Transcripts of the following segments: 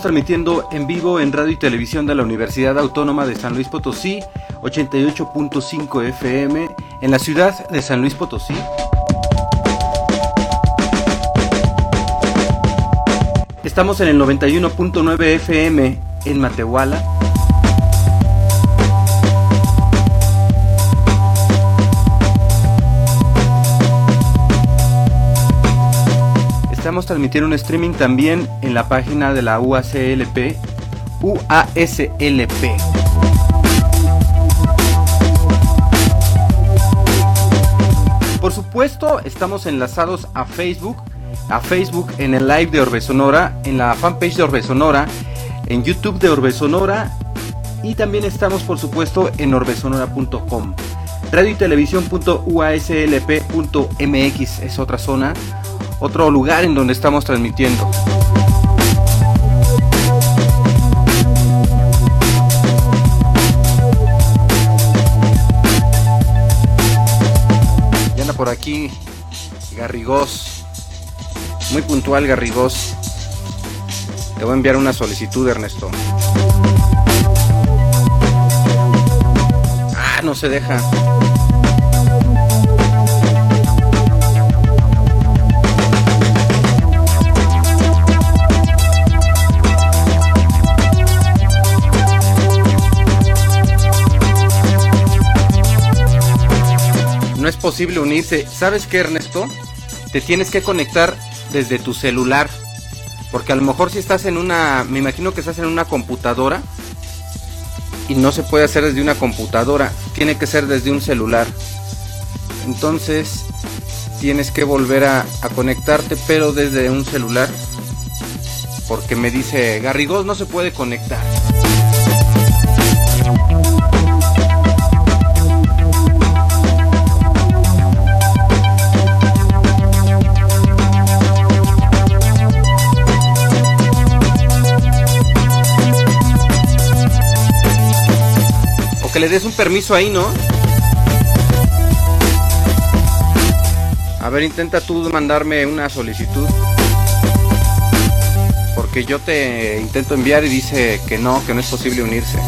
Estamos transmitiendo en vivo en radio y televisión de la Universidad Autónoma de San Luis Potosí, 88.5 FM, en la ciudad de San Luis Potosí. Estamos en el 91.9 FM en Matehuala. Estamos transmitiendo un streaming también en la página de la UACLP, UASLP. Por supuesto, estamos enlazados a Facebook, a Facebook en el live de Orbe Sonora, en la fanpage de Orbe Sonora, en YouTube de Orbe Sonora y también estamos por supuesto en orbesonora.com. Radio y televisión.uaslp.mx es otra zona otro lugar en donde estamos transmitiendo. Ya anda por aquí Garrigós, muy puntual Garrigós. Te voy a enviar una solicitud, Ernesto. Ah, no se deja. Es posible unirse. ¿Sabes qué, Ernesto? Te tienes que conectar desde tu celular. Porque a lo mejor si estás en una, me imagino que estás en una computadora y no se puede hacer desde una computadora, tiene que ser desde un celular. Entonces tienes que volver a, a conectarte, pero desde un celular. Porque me dice Garrigós no se puede conectar. Le des un permiso ahí, ¿no? A ver, intenta tú mandarme una solicitud. Porque yo te intento enviar y dice que no, que no es posible unirse.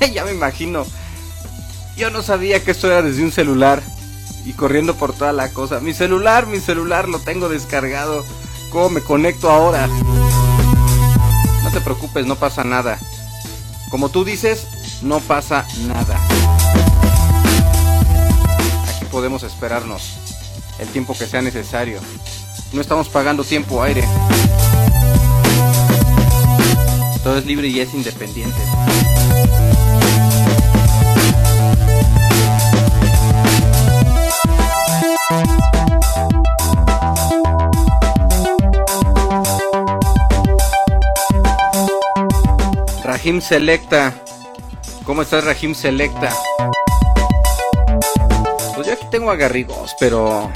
ya me imagino. Yo no sabía que esto era desde un celular y corriendo por toda la cosa. Mi celular, mi celular lo tengo descargado. ¿Cómo me conecto ahora? No te preocupes, no pasa nada. Como tú dices, no pasa nada. Aquí podemos esperarnos el tiempo que sea necesario. No estamos pagando tiempo aire. Todo es libre y es independiente. Rahim Selecta. ¿Cómo estás, Rahim Selecta? Pues yo aquí tengo a pero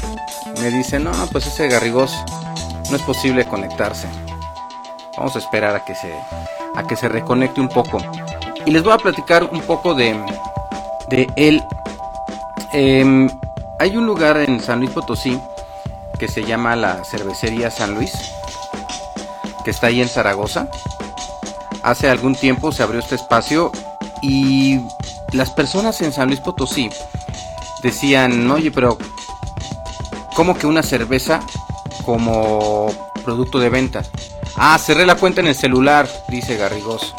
me dice, no, pues ese Garrigos no es posible conectarse. Vamos a esperar a que se, a que se reconecte un poco. Y les voy a platicar un poco de, de él. Em, hay un lugar en San Luis Potosí que se llama la Cervecería San Luis, que está ahí en Zaragoza hace algún tiempo se abrió este espacio y las personas en San Luis Potosí decían, oye, pero ¿cómo que una cerveza como producto de venta? Ah, cerré la cuenta en el celular, dice Garrigos.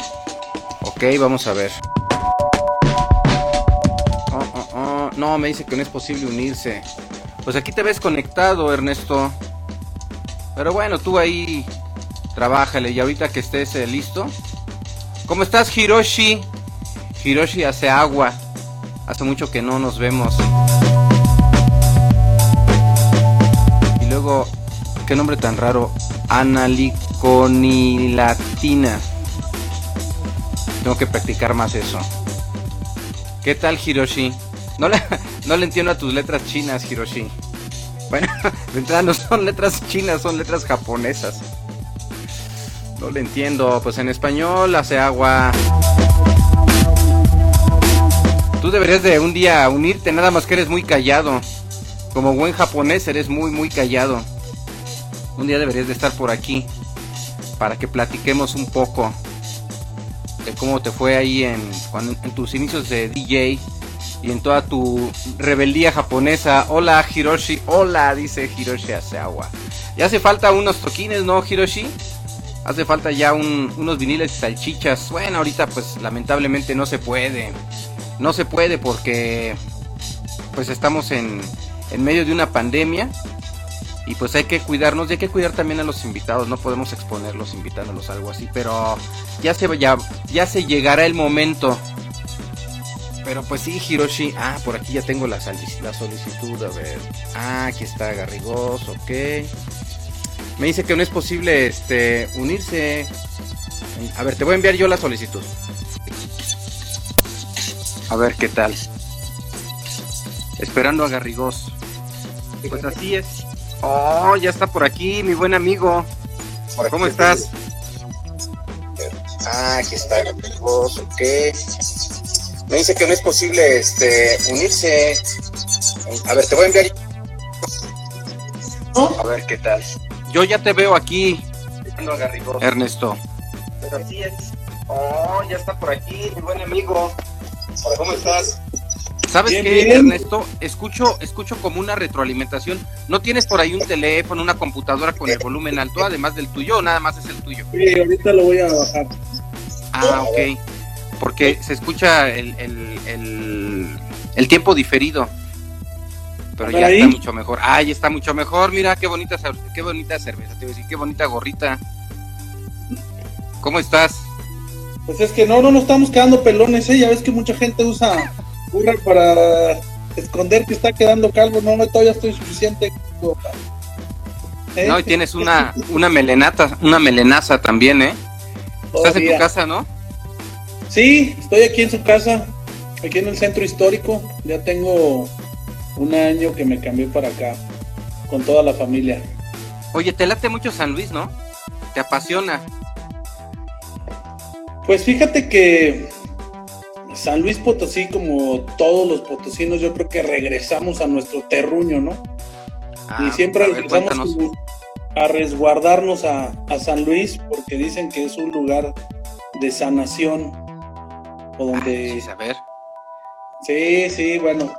Ok, vamos a ver. Oh, oh, oh. No, me dice que no es posible unirse. Pues aquí te ves conectado, Ernesto. Pero bueno, tú ahí trabájale y ahorita que estés eh, listo, ¿Cómo estás, Hiroshi? Hiroshi hace agua. Hace mucho que no nos vemos. Y luego, qué nombre tan raro. Analiconilatina. Tengo que practicar más eso. ¿Qué tal, Hiroshi? No le, no le entiendo a tus letras chinas, Hiroshi. Bueno, de entrada no son letras chinas, son letras japonesas. No le entiendo. Pues en español hace agua. Tú deberías de un día unirte, nada más que eres muy callado. Como buen japonés eres muy, muy callado. Un día deberías de estar por aquí para que platiquemos un poco de cómo te fue ahí en, en tus inicios de DJ y en toda tu rebeldía japonesa. Hola Hiroshi, hola, dice Hiroshi Asawa. Ya hace falta unos toquines, ¿no, Hiroshi? Hace falta ya unos viniles salchichas. Bueno, ahorita pues lamentablemente no se puede. No se puede porque pues estamos en, en medio de una pandemia y pues hay que cuidarnos y hay que cuidar también a los invitados, no podemos exponerlos invitándolos a algo así, pero ya se ya, ya se llegará el momento. Pero pues sí, Hiroshi, ah, por aquí ya tengo la, la solicitud, a ver. Ah, aquí está Garrigos, ok. Me dice que no es posible este unirse. A ver, te voy a enviar yo la solicitud. A ver qué tal. Esperando a Garrigos. Pues así es. Oh, ya está por aquí, mi buen amigo. ¿Cómo estás? Ah, aquí está Garrigos, ok. Me dice que no es posible este unirse. A ver, te voy a enviar. A ver qué tal. Yo ya te veo aquí, Ernesto. Pero así es. Oh, ya está por aquí, mi buen amigo. ¿Cómo estás? ¿Sabes qué, Ernesto? Escucho, escucho como una retroalimentación. ¿No tienes por ahí un teléfono, una computadora con el volumen alto, además del tuyo, o nada más es el tuyo? Sí, ahorita lo voy a bajar. Ah, ok. Porque se escucha el, el tiempo diferido pero ya está mucho mejor. Ay, está mucho mejor. Mira qué bonita, qué bonita cerveza, te voy a decir, qué bonita gorrita. ¿Cómo estás? Pues es que no, no nos estamos quedando pelones, ¿eh? Ya ves que mucha gente usa burra para esconder que está quedando calvo. No, no, todavía estoy suficiente. ¿Eh? No, y tienes una, una melenata, una melenaza también, ¿eh? Estás en tu casa, ¿no? Sí, estoy aquí en su casa, aquí en el centro histórico. Ya tengo un año que me cambié para acá, con toda la familia. Oye, te late mucho San Luis, ¿no? ¿Te apasiona? Pues fíjate que San Luis Potosí, como todos los potosinos, yo creo que regresamos a nuestro terruño, ¿no? Ah, y siempre regresamos a resguardarnos a, San Luis porque dicen que es un lugar de sanación o donde... saber. Sí, sí, bueno,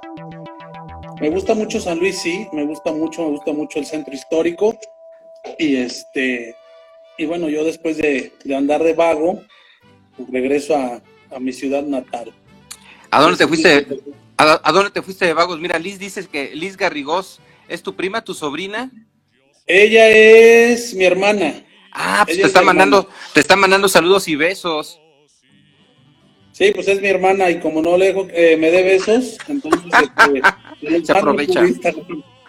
me gusta mucho San Luis, sí, me gusta mucho, me gusta mucho el centro histórico. Y este, y bueno, yo después de, andar de vago, pues regreso a, mi ciudad natal. ¿A dónde te fuiste? ¿A, dónde te fuiste de vagos? Mira, Liz dices que Liz Garrigós es tu prima, tu sobrina. Ella es mi hermana. Ah, pues te está mandando, te está mandando saludos y besos. Sí, pues es mi hermana y como no le dejo que me dé besos, entonces este, se aprovecha.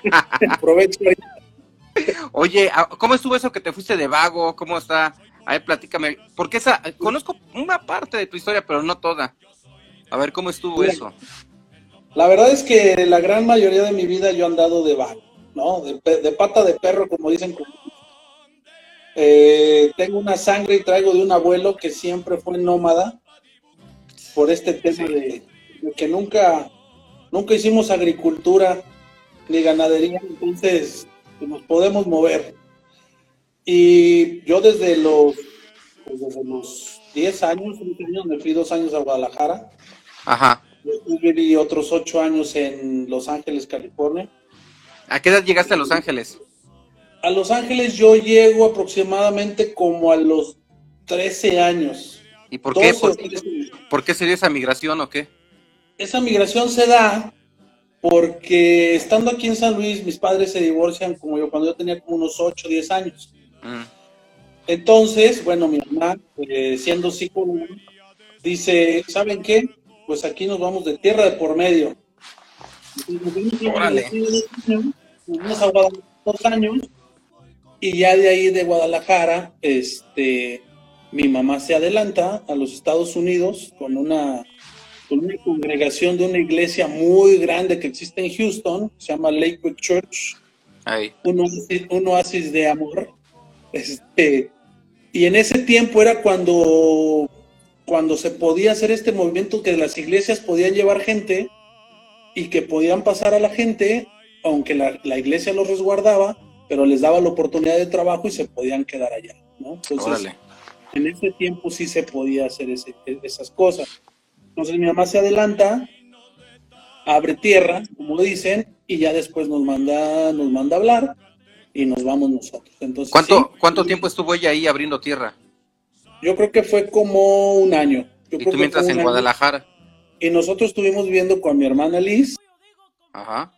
Aprovecho. Oye, ah, ¿cómo estuvo eso que te fuiste de vago? ¿Cómo está? A ver, platícame. Porque esa, conozco una parte de tu historia, pero no toda. A ver, ¿cómo estuvo eso? La verdad es que la gran mayoría de mi vida yo he andado de vago, ¿no? De, pata de perro, como dicen. Eh, tengo una sangre y traigo de un abuelo que siempre fue nómada por este tema de, que nunca, nunca hicimos agricultura ni ganadería, entonces pues, nos podemos mover. Y yo desde los, pues, desde los 10 años, me fui dos años a Guadalajara. Ajá. Después viví otros ocho años en Los Ángeles, California. ¿A qué edad llegaste a Los Ángeles? A Los Ángeles yo llego aproximadamente como a los 13 años. ¿Y por qué? ¿Por, qué sería esa migración o qué? Esa migración se da porque estando aquí en San Luis, mis padres se divorcian como yo cuando yo tenía como unos 8 o 10 años. Mm. Entonces, bueno, mi mamá, eh, siendo psicóloga, dice, ¿saben qué? Pues aquí nos vamos de tierra de por medio. Órale. Nos a dos años y ya de ahí de Guadalajara, este, mi mamá se adelanta a los Estados Unidos con una, congregación de una iglesia muy grande que existe en Houston, se llama Lakewood Church, Un, oasis, de amor. Este, y en ese tiempo era cuando cuando se podía hacer este movimiento que las iglesias podían llevar gente y que podían pasar a la gente, aunque la, iglesia los resguardaba, pero les daba la oportunidad de trabajo y se podían quedar allá, ¿no? Entonces, en ese tiempo sí se podía hacer esas cosas. Entonces mi mamá se adelanta, abre tierra, como dicen, y ya después nos manda, nos manda a hablar y nos vamos nosotros. Entonces, ¿Cuánto, ¿Cuánto tiempo estuvo ella ahí abriendo tierra? Yo creo que fue como un año. ¿Y tú mientras en Guadalajara? Y nosotros estuvimos viviendo con mi hermana Liz. Ajá.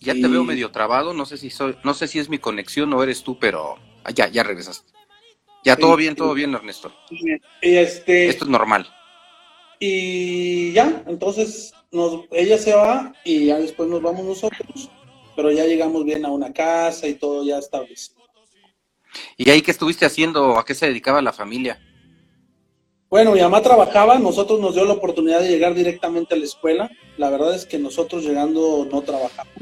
Ya te veo medio trabado, no sé si soy, no sé si es mi conexión o eres tú, pero ah, ya, ya regresaste. Ya todo bien, todo bien, Ernesto. este... Esto es normal. Y ya, entonces nos, ella se va y ya después nos vamos nosotros, pero ya llegamos bien a una casa y todo ya establecido. ¿Y ahí qué estuviste haciendo? ¿A qué se dedicaba la familia? Bueno, mi mamá trabajaba, nosotros nos dio la oportunidad de llegar directamente a la escuela. La verdad es que nosotros llegando no trabajamos.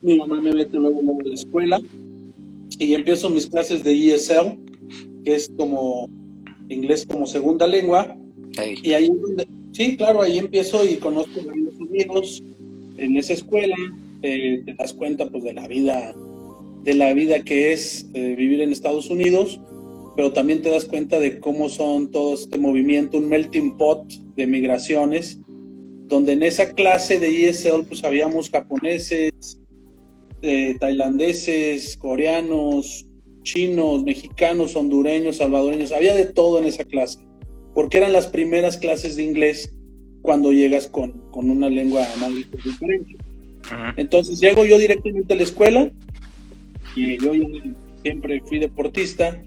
Mi mamá me mete luego, a la escuela y empiezo mis clases de ESL, que es como inglés como segunda lengua. Y ahí, sí, claro, ahí empiezo y conozco a mis amigos en esa escuela. te das cuenta pues de la vida, de la vida que es eh, vivir en Estados Unidos pero también te das cuenta de cómo son todo este movimiento, un melting pot de migraciones, donde en esa clase de ESL pues habíamos japoneses, eh, tailandeses, coreanos, chinos, mexicanos, hondureños, salvadoreños, había de todo en esa clase, porque eran las primeras clases de inglés cuando llegas con, con una lengua más diferente. Entonces llego yo directamente a la escuela y yo siempre fui deportista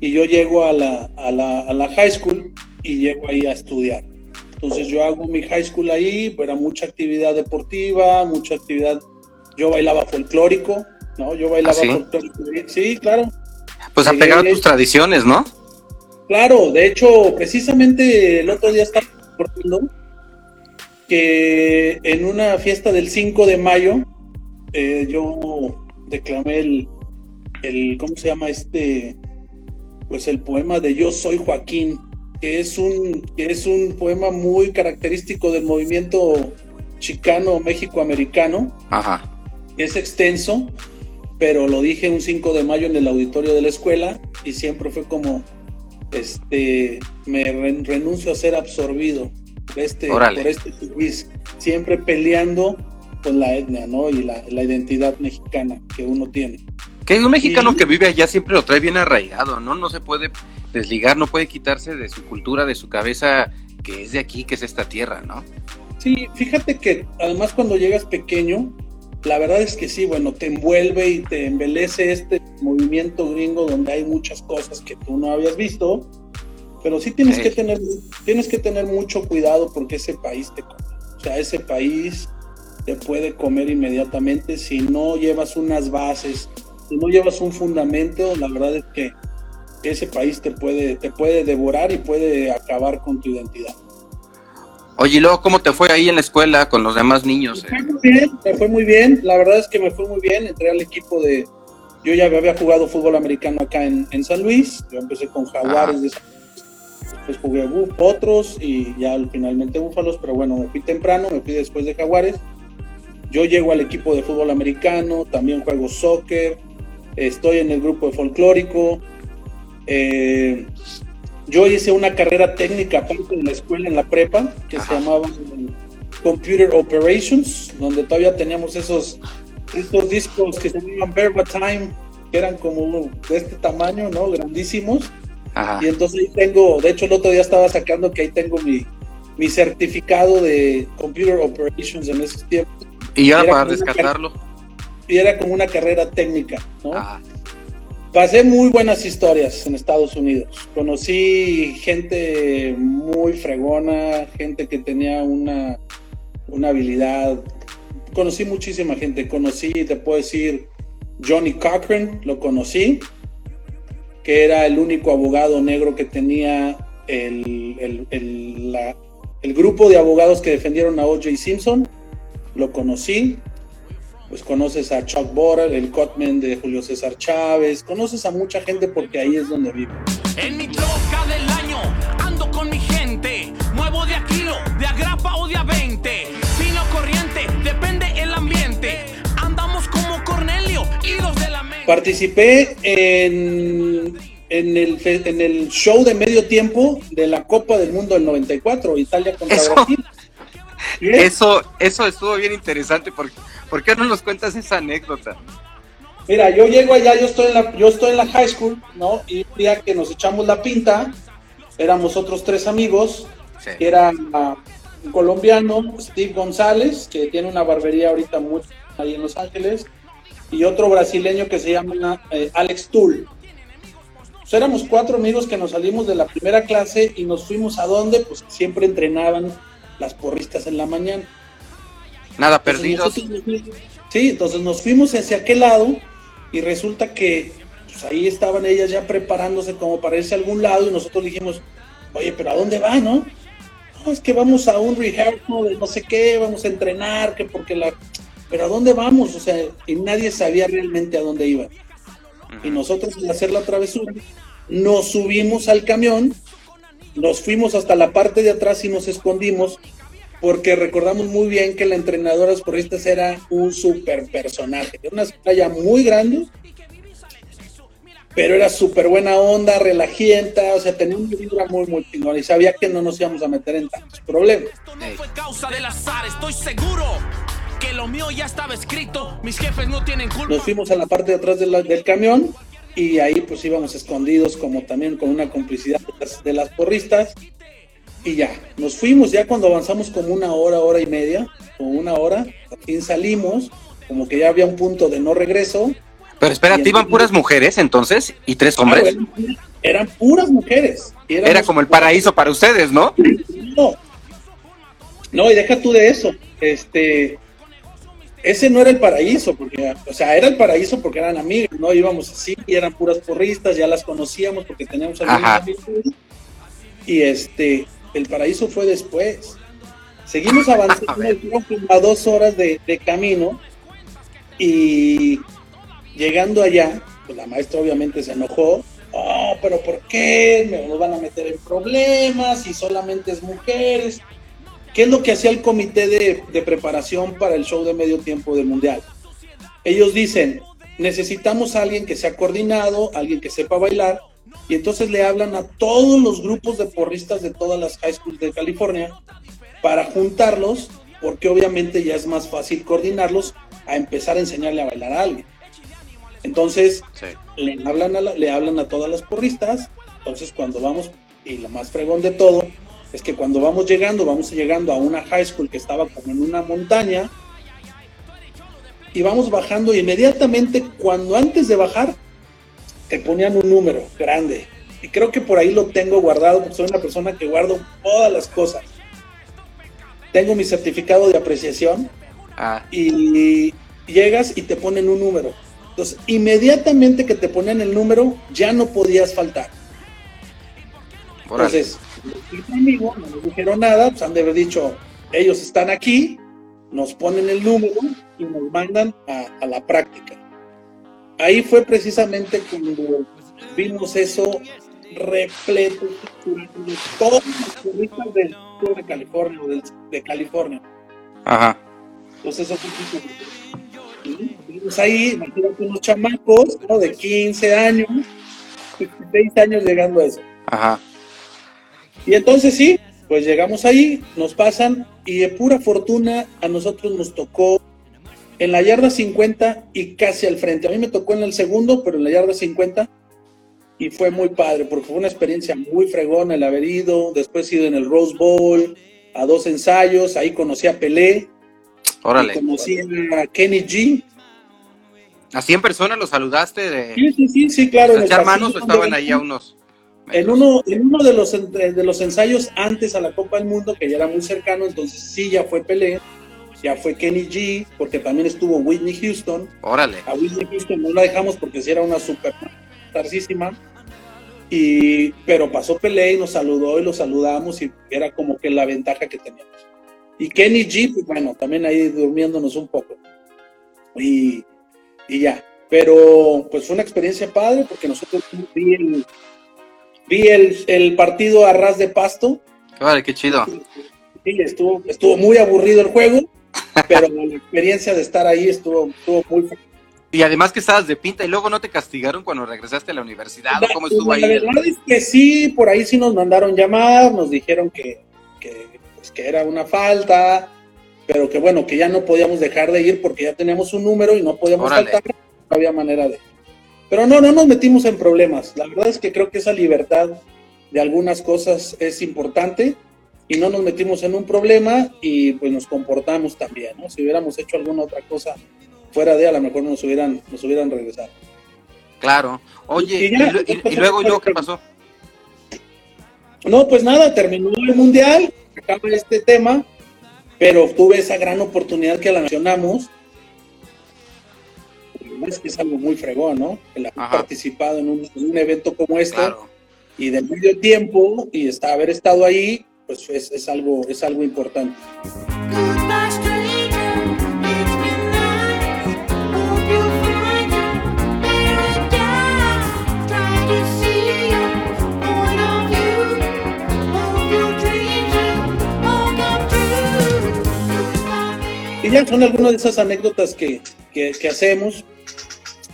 y yo llego a la, a la, a la high school y llego ahí a estudiar. Entonces yo hago mi high school ahí, era mucha actividad deportiva, mucha actividad, yo bailaba folclórico, ¿no? Yo bailaba ¿Ah, folclórico, sí, claro. Pues han pegado tus tradiciones, ¿no? Claro, de hecho, precisamente el otro día estaba recordando que en una fiesta del 5 de mayo, eh, yo declamé el, el, ¿cómo se llama este? pues el poema de Yo soy Joaquín, que es un, que es un poema muy característico del movimiento chicano México-americano. Ajá. Es extenso, pero lo dije un 5 de mayo en el auditorio de la escuela y siempre fue como, este, me renuncio a ser absorbido por este, por este país, siempre peleando con la etnia, ¿no? Y la, la identidad mexicana que uno tiene. Que un mexicano que vive allá siempre lo trae bien arraigado, ¿no? No se puede desligar, no puede quitarse de su cultura, de su cabeza, que es de aquí, que es esta tierra, ¿no? Sí, fíjate que además cuando llegas pequeño, la verdad es que sí, bueno, te envuelve y te embelece este movimiento gringo donde hay muchas cosas que tú no habías visto, pero sí tienes que tener, tienes que tener mucho cuidado porque ese país te come. O sea, ese país te puede comer inmediatamente si no llevas unas bases, si no llevas un fundamento, la verdad es que ese país te puede, te puede devorar y puede acabar con tu identidad. Oye, y luego, ¿cómo te fue ahí en la escuela con los demás niños? Me fue muy bien, me fue muy bien. La verdad es que me fue muy bien. Entré al equipo de. Yo ya había jugado fútbol americano acá en, San Luis. Yo empecé con Jaguares, de después jugué otros y ya finalmente Búfalos. Pero bueno, me fui temprano, me fui después de Jaguares. Yo llego al equipo de fútbol americano, también juego soccer, estoy en el grupo de folclórico. Eh, yo hice una carrera técnica aparte de la escuela en la prepa que se llamaba Computer Operations, donde todavía teníamos esos, estos discos que se llaman Time, que eran como de este tamaño, ¿no? Grandísimos. Y entonces ahí tengo, de hecho el otro día estaba sacando que ahí tengo mi, mi certificado de Computer Operations en esos tiempos. Y ya para rescatarlo y era como una carrera técnica, ¿no? Pasé muy buenas historias en Estados Unidos. Conocí gente muy fregona, gente que tenía una, una habilidad. Conocí muchísima gente. Conocí, te puedo decir, Johnny Cochran, lo conocí, que era el único abogado negro que tenía el, el, el, el grupo de abogados que defendieron a O.J. Simpson. Lo conocí pues conoces a Chuck Borrell, el Cotman de Julio César Chávez, conoces a mucha gente porque ahí es donde vive. En mi troca del año ando con mi gente. Muevo de a kilo, de agrapa o de a 20. Fino corriente, depende el ambiente. Andamos como Cornelio y los de la mente. Participé en, en, el, en el show de medio tiempo de la Copa del Mundo del 94, Italia contra Eso. Brasil. ¿Sí? Eso, eso estuvo bien interesante. ¿Por, ¿Por qué no nos cuentas esa anécdota? Mira, yo llego allá, yo estoy en la, yo estoy en la high school, ¿no? Y un día que nos echamos la pinta, éramos otros tres amigos, Sí. que era ah, un colombiano, Steve González, que tiene una barbería ahorita muy ahí en Los Ángeles, y otro brasileño que se llama eh, Alex Tull. Pues éramos cuatro amigos que nos salimos de la primera clase y nos fuimos a donde, pues siempre entrenaban las porristas en la mañana. Nada perdidos. fuimos- Sí, entonces nos fuimos hacia aquel lado y resulta que pues, ahí estaban ellas ya preparándose como para irse a algún lado y nosotros dijimos, oye, pero ¿a dónde va, no? No, es que vamos a un rehearsal de no sé qué, vamos a entrenar, que porque la... Pero ¿a dónde vamos? O sea, y nadie sabía realmente a dónde iban. Y nosotros al hacer la travesura, nos subimos al camión, nos fuimos hasta la parte de atrás y nos escondimos porque recordamos muy bien que la entrenadora de porristas era un super personaje, era una playa muy grande, pero era súper buena onda, relajienta, o sea, tenía una vibra muy, muy chingona y sabía que no nos íbamos a meter en tantos problemas. Esto no fue causa del azar, estoy seguro que lo mío ya estaba escrito. Mis jefes no tienen culpa. Nos fuimos a la parte de atrás de la- del camión y ahí pues íbamos escondidos como también con una complicidad de las, de las porristas y ya, nos fuimos ya cuando avanzamos como una hora, hora y media, o una hora, fin salimos, como que ya había un punto de no regreso. Pero espérate, iban puras mujeres entonces y tres hombres. Claro, eran, eran puras mujeres. Era como el paraíso para ustedes, ¿no? No. No, y deja tú de eso. Este. Ese no era el paraíso, porque, o sea, era el paraíso porque eran amigos, ¿no? Íbamos así y eran puras porristas, ya las conocíamos porque teníamos amigos. Y este, el paraíso fue después. Seguimos avanzando, a dos horas de, de camino y llegando allá, pues la maestra obviamente se enojó. Oh, pero ¿por qué? Me- Nos van a meter en problemas y solamente es mujeres. ¿Qué es lo que hacía el comité de, de preparación para el show de medio tiempo del mundial? Ellos dicen, necesitamos a alguien que sea coordinado, alguien que sepa bailar, y entonces le hablan a todos los grupos de porristas de todas las high schools de California para juntarlos, porque obviamente ya es más fácil coordinarlos a empezar a enseñarle a bailar a alguien. Entonces, Sí. le hablan a, la- le hablan a todas las porristas. Entonces, cuando vamos, y lo más fregón de todo, es que cuando vamos llegando, vamos llegando a una high school que estaba como en una montaña, y vamos bajando, y inmediatamente, cuando antes de bajar, te ponían un número grande. Y creo que por ahí lo tengo guardado, porque soy una persona que guardo todas las cosas. Tengo mi certificado de apreciación, Ah, y llegas y te ponen un número. Entonces, inmediatamente que te ponían el número, ya no podías faltar. órale. Entonces, mi amigo no nos dijeron nada, pues han de haber dicho, ellos están aquí, nos ponen el número y nos mandan a, a la práctica. Ahí fue precisamente cuando vimos eso repleto de todos los turistas del sur de California, o del- de California. Ajá. Entonces eso fue tipo, vimos ahí, imagínate unos chamacos, ¿no? De 15 años, 16 años llegando a eso. Ajá. Y entonces sí, pues llegamos ahí, nos pasan y de pura fortuna a nosotros nos tocó en la yarda 50 y casi al frente. A mí me tocó en el segundo, pero en la yarda 50 y fue muy padre porque fue una experiencia muy fregona el haber ido, después ido en el Rose Bowl a dos ensayos, ahí conocí a Pelé, Órale. conocí a Kenny G. ¿Así en persona los saludaste de Sí, sí, sí, sí, claro. en el hermanos o estaban ahí a unos? En uno, en uno de los de los ensayos antes a la Copa del Mundo, que ya era muy cercano, entonces sí ya fue Pelé, ya fue Kenny G, porque también estuvo Whitney Houston. Órale. A Whitney Houston no la dejamos porque sí era una super starcísima. Y, pero pasó Pelé y nos saludó y lo saludamos y era como que la ventaja que teníamos. Y Kenny G, pues bueno, también ahí durmiéndonos un poco. Y, y ya. Pero pues fue una experiencia padre porque nosotros vi el, vi el, el partido a ras de pasto. Vale, qué chido. Sí, estuvo, estuvo muy aburrido el juego, pero la experiencia de estar ahí estuvo, estuvo muy y además que estabas de pinta y luego no te castigaron cuando regresaste a la universidad. ¿Cómo estuvo ahí? La verdad es que sí, por ahí sí nos mandaron llamar, nos dijeron que, que, pues, que era una falta, pero que bueno, que ya no podíamos dejar de ir porque ya teníamos un número y no podíamos faltar, no había manera de. Pero no, no nos metimos en problemas. La verdad es que creo que esa libertad de algunas cosas es importante y no nos metimos en un problema y pues nos comportamos también, ¿no? Si hubiéramos hecho alguna otra cosa fuera de a lo mejor nos hubieran, nos hubieran regresado. Claro. Oye, y, luego yo qué pasó? No, pues nada, terminó el mundial, acaba este tema, pero tuve esa gran oportunidad que la mencionamos. Es que es algo muy fregón, ¿no? El haber participado en un, evento como este y del medio tiempo y está, haber estado ahí, pues es, es algo, es algo importante. Y ya son algunas de esas anécdotas que, hacemos.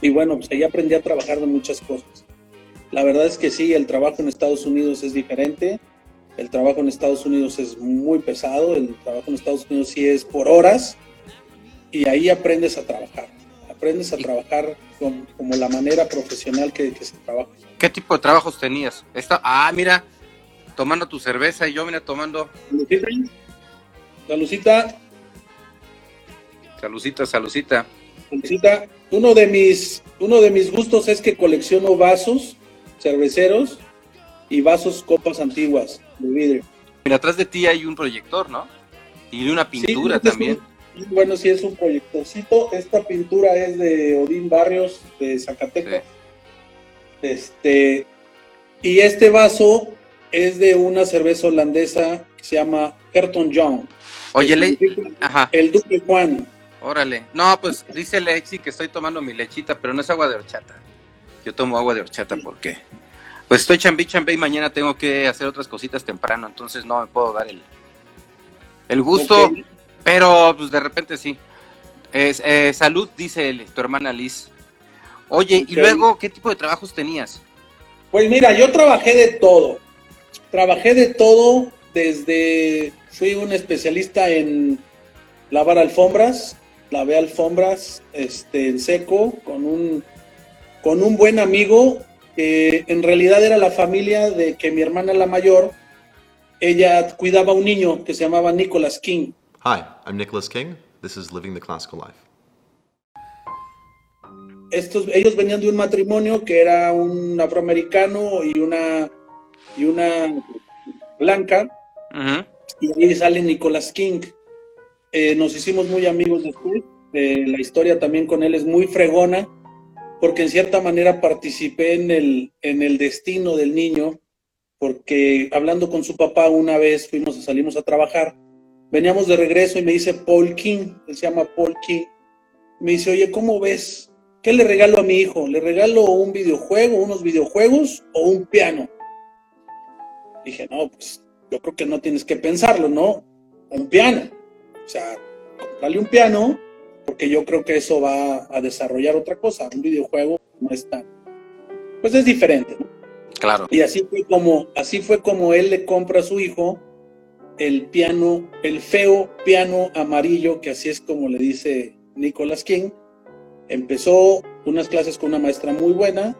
Y bueno, pues ahí aprendí a trabajar de muchas cosas. La verdad es que sí, el trabajo en Estados Unidos es diferente. El trabajo en Estados Unidos es muy pesado. El trabajo en Estados Unidos sí es por horas. Y ahí aprendes a trabajar. Aprendes a trabajar como, la manera profesional que, se trabaja. ¿Qué tipo de trabajos tenías? Esta, ah, mira, tomando tu cerveza y yo, mira, tomando. Lucita, Salucita, salucita. Salucita. Uno de mis, uno de mis gustos es que colecciono vasos cerveceros y vasos copas antiguas de vidrio. Mira, atrás de ti hay un proyector, ¿no? Y una pintura también. bueno, sí es un proyectorcito. Esta pintura es de Odín Barrios de Zacatecas. Este, y este vaso es de una cerveza holandesa que se llama Herton John. Oye, le... Ajá. el Duque Juan. Órale. No, pues dice Lexi que estoy tomando mi lechita, pero no es agua de horchata. Yo tomo agua de horchata porque pues estoy chambi chambi y mañana tengo que hacer otras cositas temprano, entonces no me puedo dar el, el gusto, pero pues de repente sí. Es, eh, salud, dice tu hermana Liz. Oye, ¿y luego qué tipo de trabajos tenías? Pues mira, yo trabajé de todo. Trabajé de todo desde, fui un especialista en lavar alfombras, lavé alfombras este, en seco con un, con un buen amigo que en realidad era la familia de que mi hermana la mayor, ella cuidaba a un niño que se llamaba Nicholas King. Hi, I'm Nicholas King. This is Living the Classical Life. Estos, ellos venían de un matrimonio que era un afroamericano y una, y una blanca. Y ahí sale Nicholas King. Eh, nos hicimos muy amigos después. Eh, la historia también con él es muy fregona, porque en cierta manera participé en el, destino del niño, porque hablando con su papá una vez fuimos, salimos a trabajar, veníamos de regreso y me dice Paul King, él se llama Paul King, me dice, oye, ¿cómo ves? ¿Qué le regalo a mi hijo? ¿Le regalo un videojuego, unos videojuegos o un piano? Dije, no, pues yo creo que no tienes que pensarlo, ¿no? Un piano. O sea, comprarle un piano, porque yo creo que eso va a desarrollar otra cosa. Un videojuego no es tan. Pues es diferente, ¿no? Claro. Y así fue como, así fue como él le compra a su hijo el piano, el feo piano amarillo, que así es como le dice Nicolas King. Empezó unas clases con una maestra muy buena.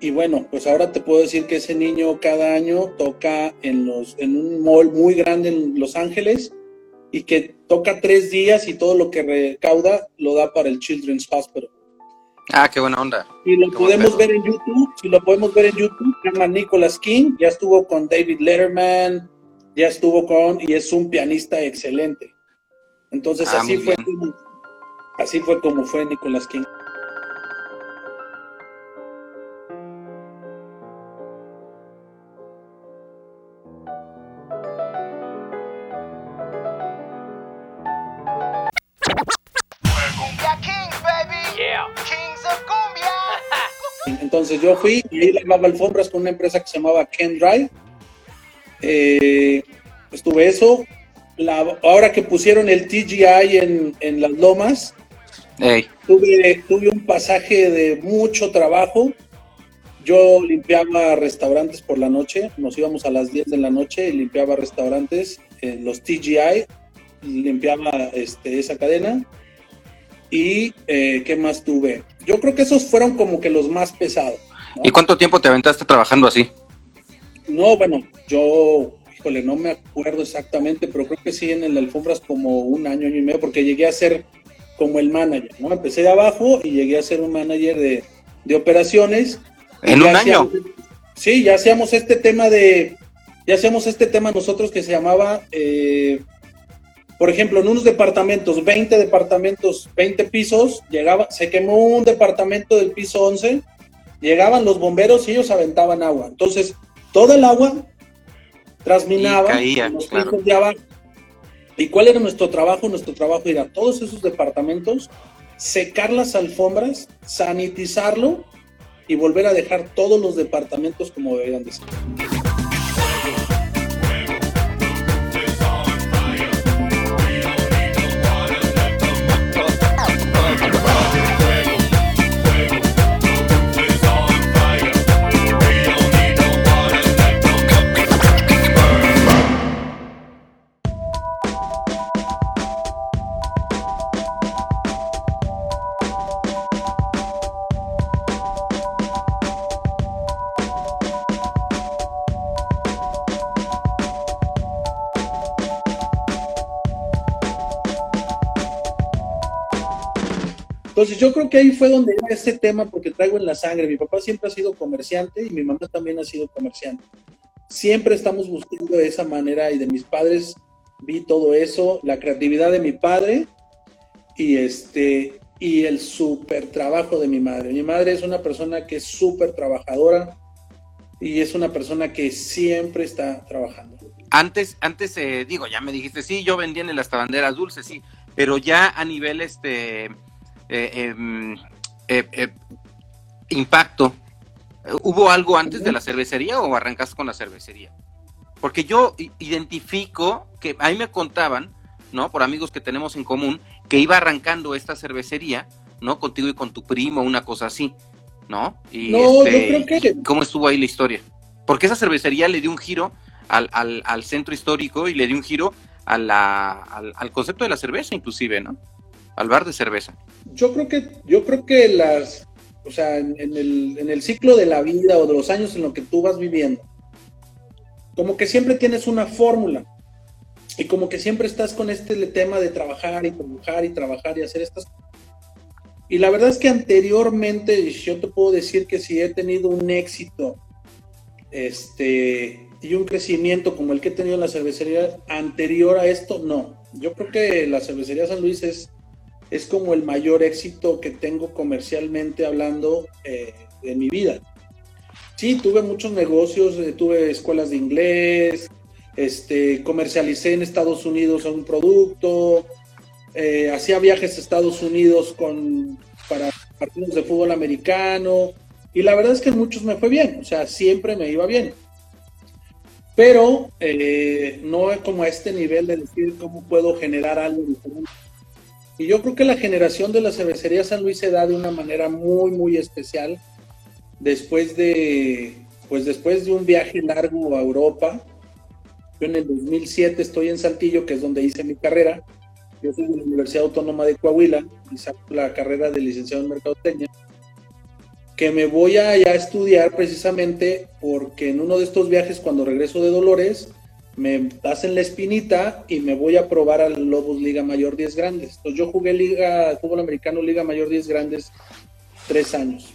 Y bueno, pues ahora te puedo decir que ese niño cada año toca en, los, en un mall muy grande en Los Ángeles y que toca tres días y todo lo que recauda lo da para el Children's Hospital. Ah, qué buena onda. Y lo podemos ver en YouTube, si lo podemos ver en YouTube, se llama Nicholas King, ya estuvo con David Letterman, ya estuvo con, y es un pianista excelente. Entonces ah, así fue, así fue como fue Nicholas King. Entonces yo fui y ahí lavaba alfombras con una empresa que se llamaba Ken Drive. Eh, estuve eso. La, ahora que pusieron el TGI en, en las lomas, tuve, tuve un pasaje de mucho trabajo. Yo limpiaba restaurantes por la noche, nos íbamos a las 10 de la noche y limpiaba restaurantes, eh, los TGI, limpiaba este, esa cadena. ¿Y eh, qué más tuve? Yo creo que esos fueron como que los más pesados. ¿Y cuánto tiempo te aventaste trabajando así? No, bueno, yo, híjole, no me acuerdo exactamente, pero creo que sí en el Alfombras como un año, año y medio, porque llegué a ser como el manager, ¿no? Empecé de abajo y llegué a ser un manager de, de operaciones. ¿En un año? sí, ya hacíamos este tema de, ya hacíamos este tema nosotros que se llamaba, eh, por ejemplo, en unos departamentos, 20 departamentos, 20 pisos, llegaba, se quemó un departamento del piso 11, llegaban los bomberos y ellos aventaban agua. Entonces, toda el agua trasminaba los pisos de abajo. ¿Y cuál era nuestro trabajo? Nuestro trabajo era a todos esos departamentos, secar las alfombras, sanitizarlo y volver a dejar todos los departamentos como deberían de ser. Entonces yo creo que ahí fue donde ese tema porque traigo en la sangre. Mi papá siempre ha sido comerciante y mi mamá también ha sido comerciante. Siempre estamos buscando esa manera y de mis padres vi todo eso, la creatividad de mi padre y este y el súper trabajo de mi madre. Mi madre es una persona que es súper trabajadora y es una persona que siempre está trabajando. Antes, antes eh, digo, ya me dijiste, sí, yo vendía en las tabanderas dulces, sí, pero ya a nivel este impacto, ¿hubo algo antes de la cervecería o arrancaste con la cervecería? Porque yo identifico que a mí me contaban, ¿no? Por amigos que tenemos en común, que iba arrancando esta cervecería, ¿no? Contigo y con tu primo, una cosa así, ¿no? Y no, este, yo creo que... ¿Cómo estuvo ahí la historia? Porque esa cervecería le dio un giro al, centro histórico y le dio un giro al, al concepto de la cerveza, inclusive, ¿no? Al bar de cerveza? Yo creo que, yo creo que las, o sea, en, el, en el ciclo de la vida o de los años en los que tú vas viviendo, como que siempre tienes una fórmula y como que siempre estás con este tema de trabajar y trabajar y trabajar y hacer estas y la verdad es que anteriormente yo te puedo decir que si he tenido un éxito este y un crecimiento como el que he tenido en la cervecería anterior a esto, no. Yo creo que la cervecería San Luis es es como el mayor éxito que tengo comercialmente hablando eh, de mi vida. Sí, tuve muchos negocios, eh, tuve escuelas de inglés, este, comercialicé en Estados Unidos un producto, eh, hacía viajes a Estados Unidos con, para partidos de fútbol americano, y la verdad es que en muchos me fue bien, o sea, siempre me iba bien. Pero no es como a este nivel de decir cómo puedo generar algo diferente y yo creo que la generación de la cervecería San Luis se da de una manera muy, muy especial después de, pues después de un viaje largo a Europa. Yo en el 2007 estoy en Saltillo, que es donde hice mi carrera. Yo soy de la Universidad Autónoma de Coahuila y saco la carrera de licenciado en Mercadotecnia. Que me voy a, a estudiar precisamente porque en uno de estos viajes, cuando regreso de Dolores, me hacen la espinita y me voy a probar al Lobos Liga Mayor 10 Grandes. Entonces yo jugué Liga, fútbol americano Liga Mayor 10 Grandes tres años.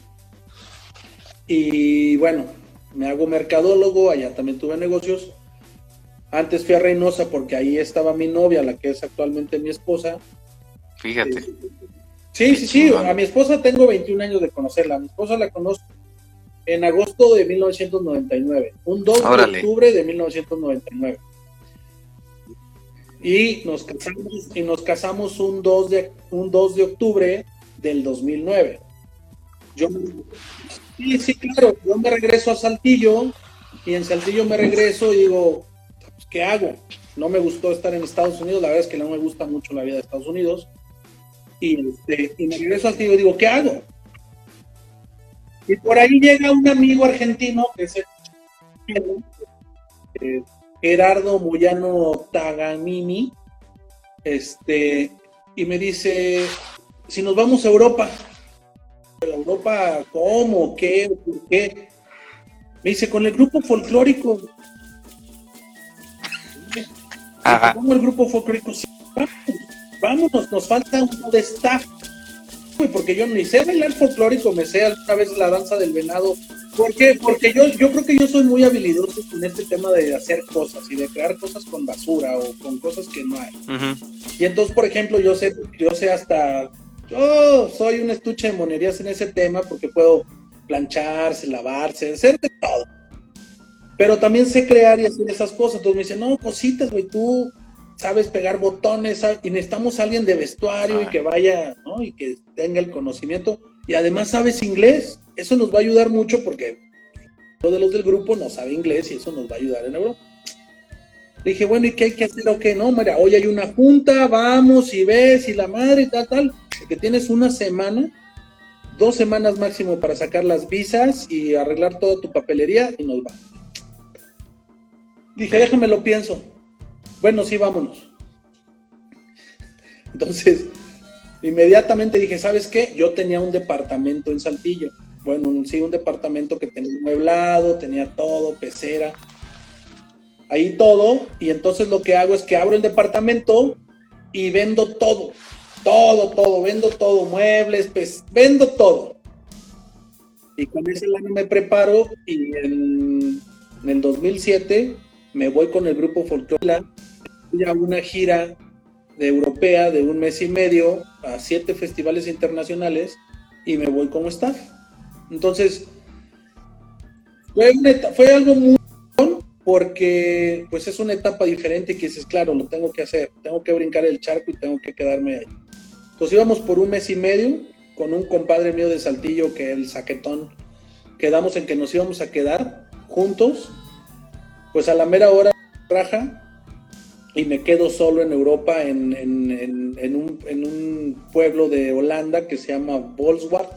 Y bueno, me hago mercadólogo, allá también tuve negocios. Antes fui a Reynosa porque ahí estaba mi novia, la que es actualmente mi esposa. Fíjate. Sí, sí, sí, a mi esposa tengo 21 años de conocerla. A mi esposa la conozco en agosto de 1999, un 2 de octubre de 1999. Y nos casamos, y nos casamos un, 2 de, un 2 de octubre del 2009. yo sí, sí, claro, yo me regreso a Saltillo y en Saltillo me regreso y digo, pues, ¿qué hago? No me gustó estar en Estados Unidos, la verdad es que no me gusta mucho la vida de Estados Unidos. Y, este, y me regreso a Saltillo y digo, ¿qué hago? Y por ahí llega un amigo argentino que es eh, Gerardo Moyano Tagamini, este, y me dice, si nos vamos a Europa, Europa, ¿cómo? ¿Qué? ¿Por qué? Me dice, con el grupo folclórico. ¿Cómo el grupo folclórico? vámonos, nos falta uno de staff. Porque yo ni sé bailar folclórico, me sé alguna vez la danza del venado. ¿Por qué? Porque yo, yo creo que yo soy muy habilidoso en este tema de hacer cosas y de crear cosas con basura o con cosas que no hay. Y entonces, por ejemplo, yo sé, yo sé hasta yo soy un estuche de monerías en ese tema porque puedo plancharse, lavarse, hacer de todo. Pero también sé crear y hacer esas cosas. Entonces me dicen, no, cositas, güey, tú sabes pegar botones y necesitamos a alguien de vestuario y que vaya, ¿no? Y que tenga el conocimiento. Y además sabes inglés. Eso nos va a ayudar mucho porque todos los del grupo no sabe inglés y eso nos va a ayudar en Europa. Le dije, bueno, ¿y qué hay que hacer o qué? No, mira, hoy hay una junta, vamos y ves y la madre y tal, tal que tienes una semana, dos semanas máximo para sacar las visas y arreglar toda tu papelería y nos va. Dije, déjame lo pienso. Bueno, sí, vámonos. Entonces, inmediatamente dije, ¿sabes qué? Yo tenía un departamento en Saltillo. Bueno, sí, un departamento que tenía mueblado, tenía todo, pecera, ahí todo. Y entonces lo que hago es que abro el departamento y vendo todo. Todo, todo, vendo todo, muebles, pues, vendo todo. Y con ese año me preparo y en, el 2007 me voy con el grupo Folklore a una gira de europea de un mes y medio a siete festivales internacionales y me voy como staff. Entonces, fue, fue algo muy porque pues es una etapa diferente que dices, claro, lo tengo que hacer, tengo que brincar el charco y tengo que quedarme ahí. Entonces íbamos por un mes y medio con un compadre mío de Saltillo, que el saquetón, quedamos en que nos íbamos a quedar juntos, pues a la mera hora raja y me quedo solo en Europa, en, un, pueblo de Holanda que se llama Bolsward,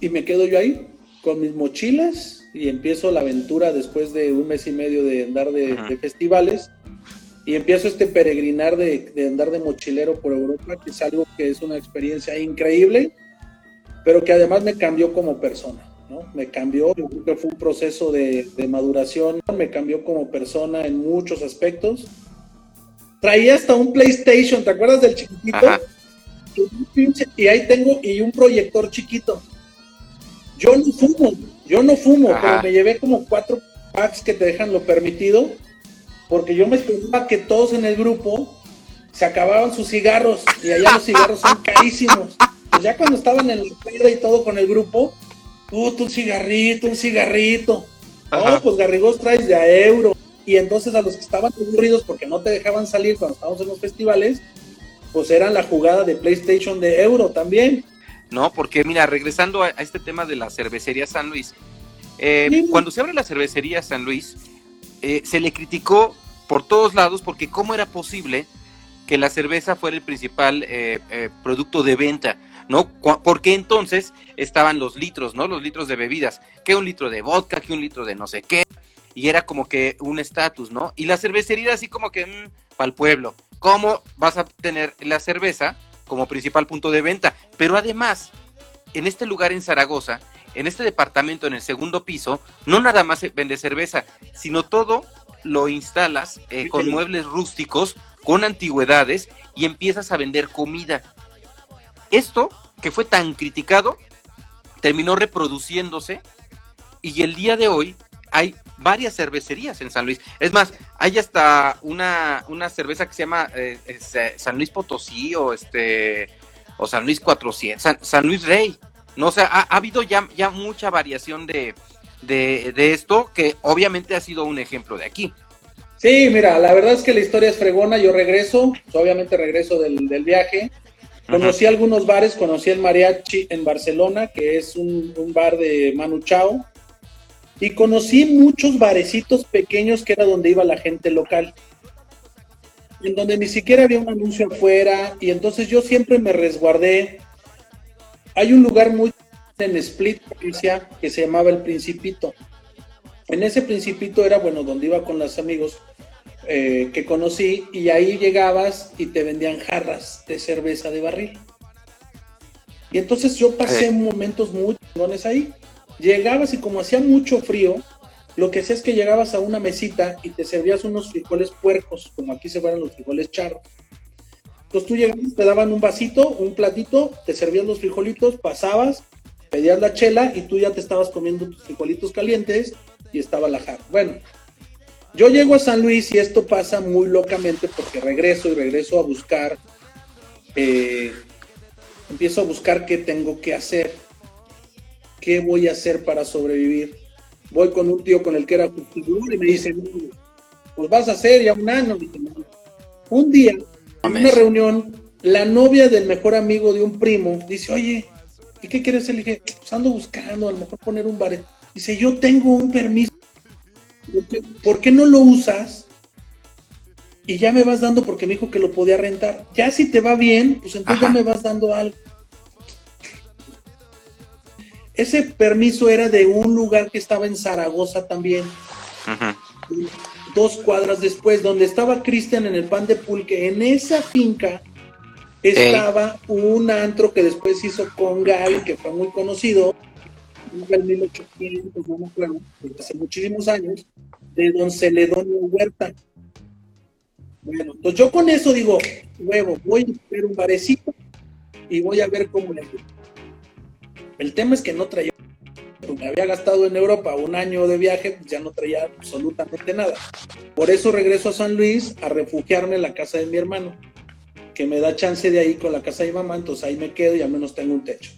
y me quedo yo ahí con mis mochilas y empiezo la aventura después de un mes y medio de andar de festivales y empiezo este peregrinar de, andar de mochilero por Europa, que es algo que es una experiencia increíble, pero que además me cambió como persona, ¿no? Me cambió, yo creo que fue un proceso de, maduración, me cambió como persona en muchos aspectos. Traía hasta un PlayStation, ¿te acuerdas del chiquitito? Y ahí tengo, y un proyector chiquito. Yo no fumo, yo no fumo, pero me llevé como cuatro packs que te dejan lo permitido porque yo me esperaba que todos en el grupo se acababan sus cigarros y allá los cigarros son carísimos. Pues ya cuando estaban en la peda y todo con el grupo, tú, un cigarrito, un cigarrito. Oh, pues Garrigós traes de a euro. Y entonces a los que estaban aburridos porque no te dejaban salir cuando estábamos en los festivales, pues eran la jugada de PlayStation de euro también. No, porque mira, regresando a, este tema de la cervecería San Luis, eh, cuando se abre la cervecería San Luis, eh, se le criticó por todos lados porque cómo era posible que la cerveza fuera el principal eh, eh, producto de venta, ¿no? Porque entonces estaban los litros, ¿no? Los litros de bebidas, que un litro de vodka, que un litro de no sé qué, y era como que un estatus, ¿no? Y la cervecería así como que mm, para el pueblo, ¿cómo vas a tener la cerveza como principal punto de venta? Pero además, en este lugar en Zaragoza, en este departamento, en el segundo piso, no nada más se vende cerveza, sino todo lo instalas eh, con muebles rústicos, con antigüedades y empiezas a vender comida. Esto, que fue tan criticado, terminó reproduciéndose y el día de hoy hay varias cervecerías en San Luis. Es más, hay hasta una, una cerveza que se llama eh, eh, San Luis Potosí o este o San Luis 400, San Luis Rey. No, o sea, ha, habido ya, ya mucha variación de, esto, que obviamente ha sido un ejemplo de aquí. Sí, mira, la verdad es que la historia es fregona, yo regreso, obviamente regreso del, viaje, Conocí algunos bares, conocí el Mariachi en Barcelona, que es un, un bar de Manu Chao, y conocí muchos barecitos pequeños que era donde iba la gente local, en donde ni siquiera había un anuncio afuera, y entonces yo siempre me resguardé. Hay un lugar muy en Split, que se llamaba El Principito. En ese Principito era, bueno, donde iba con los amigos eh, que conocí, y ahí llegabas y te vendían jarras de cerveza de barril. Y entonces yo pasé Eh. momentos muy chingones ahí. Llegabas y como hacía mucho frío, lo que hacía es que llegabas a una mesita y te servías unos frijoles puercos, como aquí se van los frijoles charros. Entonces tú llegabas, te daban un vasito, un platito, te servían los frijolitos, pasabas, pedías la chela y tú ya te estabas comiendo tus frijolitos calientes y estaba la jarra. Bueno, yo llego a San Luis y esto pasa muy locamente porque regreso y regreso a buscar, eh, empiezo a buscar qué tengo que hacer, qué voy a hacer para sobrevivir. Voy con un tío con el que era cultivador y me dice, "No, pues vas a hacer ya un año. Un día, en una reunión, la novia del mejor amigo de un primo dice, oye, ¿y qué quieres? Le dije, pues ando buscando, a lo mejor poner un bar. Dice, yo tengo un permiso. ¿Por qué, por qué no lo usas? Y ya me vas dando porque me dijo que lo podía rentar. Ya si te va bien, pues entonces Ajá. ya me vas dando algo. Ese permiso era de un lugar que estaba en Zaragoza también, dos cuadras después, donde estaba Cristian en el pan de pulque. En esa finca estaba un antro que después hizo con Gal, que fue muy conocido, en 1800, no me acuerdo, hace muchísimos años, de Don Celedonio Huerta. Bueno, pues yo con eso digo, huevo, voy a ver un barecito y voy a ver cómo le hago. El tema es que no traía, me había gastado en Europa un año de viaje, pues ya no traía absolutamente nada. Por eso regreso a San Luis a refugiarme en la casa de mi hermano, que me da chance de ahí con la casa de mi mamá, entonces ahí me quedo y al menos tengo un techo.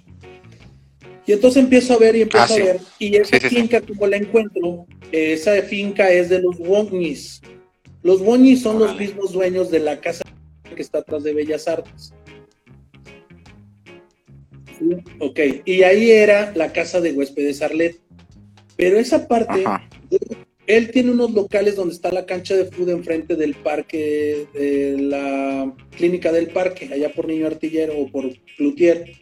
Y entonces empiezo a ver y empiezo Ah, sí. a ver, y esa Sí, sí, finca como la encuentro, esa finca es de los Wongnis. Los Wongnis son los mismos dueños de la casa que está atrás de Bellas Artes. Ok, y ahí era la casa de huéspedes Arlet. Pero esa parte, Ajá. él tiene unos locales donde está la cancha de fútbol enfrente del parque, de la clínica del parque, allá por Niño Artillero o por Cloutier.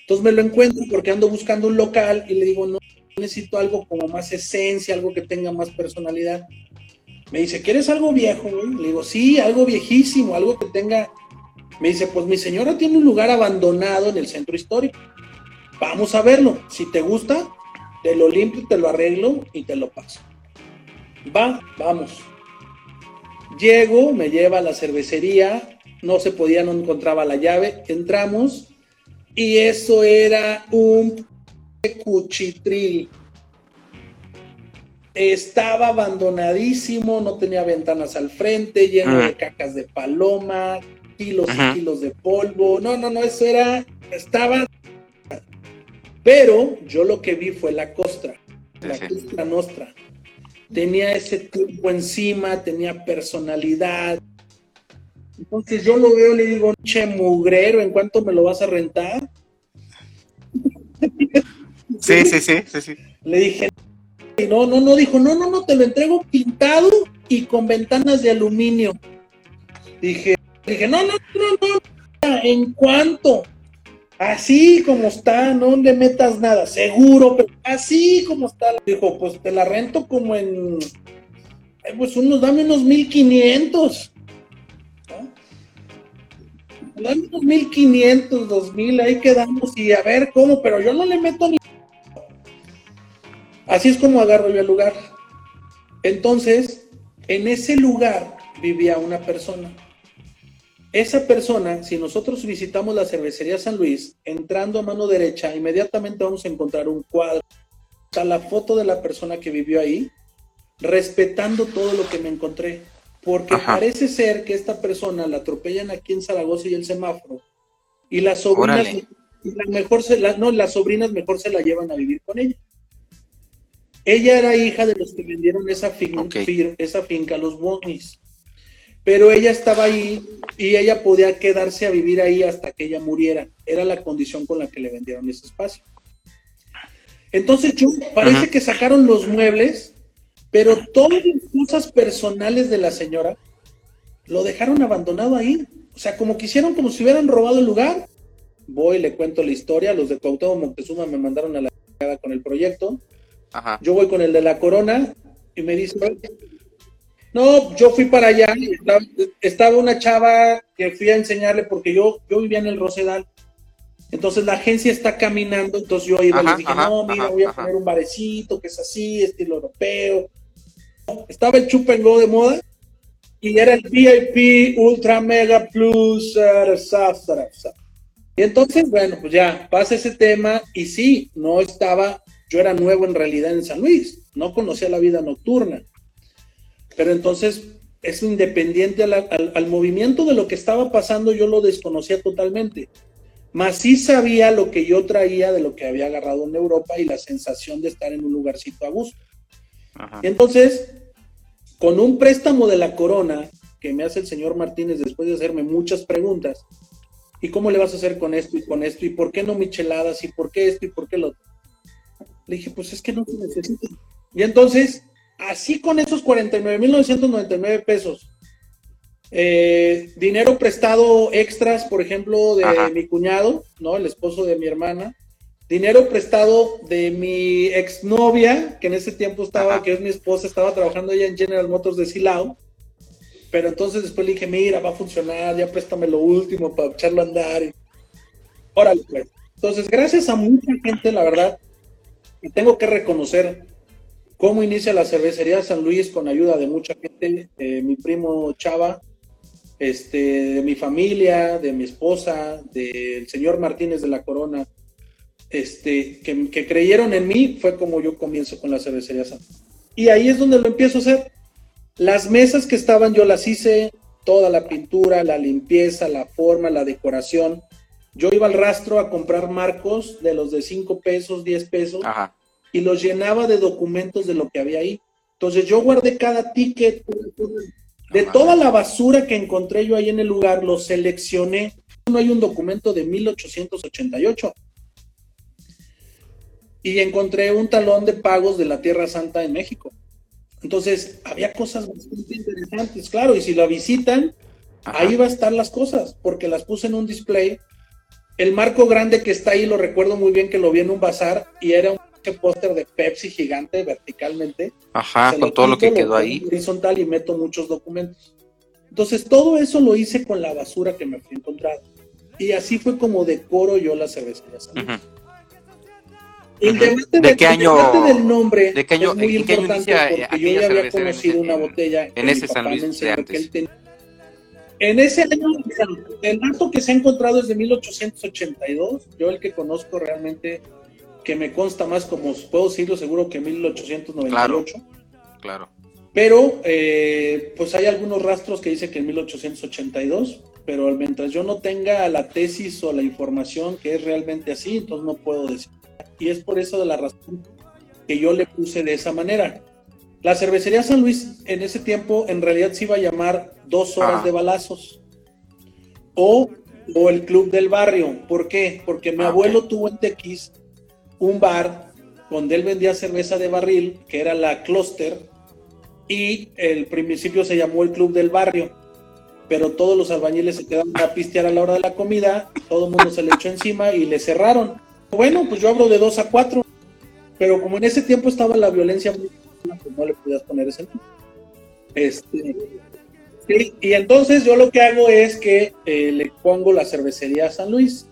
Entonces me lo encuentro porque ando buscando un local y le digo, no, necesito algo como más esencia, algo que tenga más personalidad. Me dice, ¿quieres algo viejo? güey? Le digo, sí, algo viejísimo, algo que tenga... Me dice, pues mi señora tiene un lugar abandonado en el centro histórico. Vamos a verlo. Si te gusta, te lo limpio, te lo arreglo y te lo paso. Va, vamos. Llego, me lleva a la cervecería, no se podía, no encontraba la llave, entramos y eso era un cuchitril. Estaba abandonadísimo, no tenía ventanas al frente, lleno Ah. de cacas de paloma, kilos Ajá. y kilos de polvo. No, no, no, eso era, estaba. Pero yo lo que vi fue la costra, la Sí, sí. costra nostra. Tenía ese tiempo encima, tenía personalidad. Entonces yo lo veo y le digo, che mugrero, ¿en cuánto me lo vas a rentar? Sí, sí, sí, sí, sí. Le dije, no, no, no, dijo, no, no, no, te lo entrego pintado y con ventanas de aluminio. Dije, dije, no, no, no, no, ¿en cuánto? Así como está, no le metas nada, seguro, pero así como está. Dijo, pues te la rento como en, pues unos, dame unos 1500. ¿no? Dame unos 1500, 2000, ahí quedamos y a ver cómo, pero yo no le meto ni Así es como agarro yo el lugar. Entonces, en ese lugar vivía una persona. Esa persona, si nosotros visitamos la cervecería San Luis, entrando a mano derecha, inmediatamente vamos a encontrar un cuadro. Está la foto de la persona que vivió ahí, respetando todo lo que me encontré. Porque Ajá. parece ser que esta persona la atropellan aquí en Zaragoza y el semáforo. Y las sobrinas, la mejor se la, no, las sobrinas mejor se la llevan a vivir con ella. Ella era hija de los que vendieron esa, fin- Ok. fir- esa finca, los Wognis. Pero ella estaba ahí y ella podía quedarse a vivir ahí hasta que ella muriera. Era la condición con la que le vendieron ese espacio. Entonces yo, parece que sacaron los muebles, pero todas las cosas personales de la señora lo dejaron abandonado ahí. O sea, como que hicieron como si hubieran robado el lugar. Voy, le cuento la historia. Los de Cuauhtémoc Montezuma me mandaron a la con el proyecto. Yo voy con el de la corona y me dice, no, yo fui para allá, estaba, una chava que fui a enseñarle porque yo, yo vivía en el Rosedal. Entonces la agencia está caminando, entonces yo iba y dije, no, mira, voy a poner un barecito que es así, estilo europeo. Estaba el chupengo de moda y era el VIP Ultra Mega Plus. Y entonces, bueno, pues ya pasa ese tema y sí, no estaba, yo era nuevo en realidad en San Luis, no conocía la vida nocturna pero entonces es independiente al, movimiento de lo que estaba pasando, yo lo desconocía totalmente. Mas sí sabía lo que yo traía de lo que había agarrado en Europa y la sensación de estar en un lugarcito a gusto. Entonces, con un préstamo de la corona que me hace el señor Martínez después de hacerme muchas preguntas, ¿y cómo le vas a hacer con esto y con esto? ¿Y por qué no micheladas? ¿Y por qué esto y por qué lo otro? Le dije, pues es que no se necesita. Y entonces así con esos 49.999 pesos, eh, dinero prestado extras, por ejemplo, de mi cuñado, ¿no? El esposo de mi hermana. Dinero prestado de mi exnovia, que en ese tiempo estaba, que es mi esposa, estaba trabajando ella en General Motors de Silao. Pero entonces después le dije, mira, va a funcionar, ya préstame lo último para echarlo a andar. Órale, pues. Entonces, gracias a mucha gente, la verdad, y tengo que reconocer, ¿Cómo inicia la cervecería San Luis con ayuda de mucha gente? Eh, mi primo Chava, este, de mi familia, de mi esposa, del señor Martínez de la Corona, este, que, creyeron en mí, fue como yo comienzo con la cervecería San Luis. Y ahí es donde lo empiezo a hacer. Las mesas que estaban yo las hice, toda la pintura, la limpieza, la forma, la decoración. Yo iba al rastro a comprar marcos de los de 5 pesos, 10 pesos. Ajá y los llenaba de documentos de lo que había ahí. Entonces yo guardé cada ticket de toda la basura que encontré yo ahí en el lugar, lo seleccioné. No hay un documento de 1888. Y encontré un talón de pagos de la Tierra Santa en México. Entonces, había cosas bastante interesantes, claro, y si la visitan, ahí va a estar las cosas, porque las puse en un display. El marco grande que está ahí, lo recuerdo muy bien que lo vi en un bazar y era un póster de Pepsi gigante verticalmente. Ajá, con todo lo que quedó ahí. Horizontal y meto muchos documentos. Entonces, todo eso lo hice con la basura que me fui encontrando. Y así fue como decoro yo la cervecería ¿De, qué año? del nombre ¿De qué año, es muy importante porque yo ya había conocido una botella en ese San Luis de antes. En ese año, el dato que se ha encontrado es de 1882. Yo el que conozco realmente que me consta más como puedo decirlo seguro que 1898. Claro. Pero eh, pues hay algunos rastros que dicen que en 1882, pero mientras yo no tenga la tesis o la información que es realmente así, entonces no puedo decir. Y es por eso de la razón que yo le puse de esa manera. La cervecería San Luis en ese tiempo en realidad se iba a llamar Dos Horas ah. de Balazos o, o el Club del Barrio. ¿Por qué? Porque mi ah, abuelo tuvo en Tequis un bar donde él vendía cerveza de barril, que era la Cluster, y el principio se llamó el Club del Barrio, pero todos los albañiles se quedaron a pistear a la hora de la comida, todo el mundo se le echó encima y le cerraron. Bueno, pues yo abro de dos a cuatro, pero como en ese tiempo estaba la violencia, pues no le podías poner ese nombre. Este, y entonces yo lo que hago es que eh, le pongo la cervecería a San Luis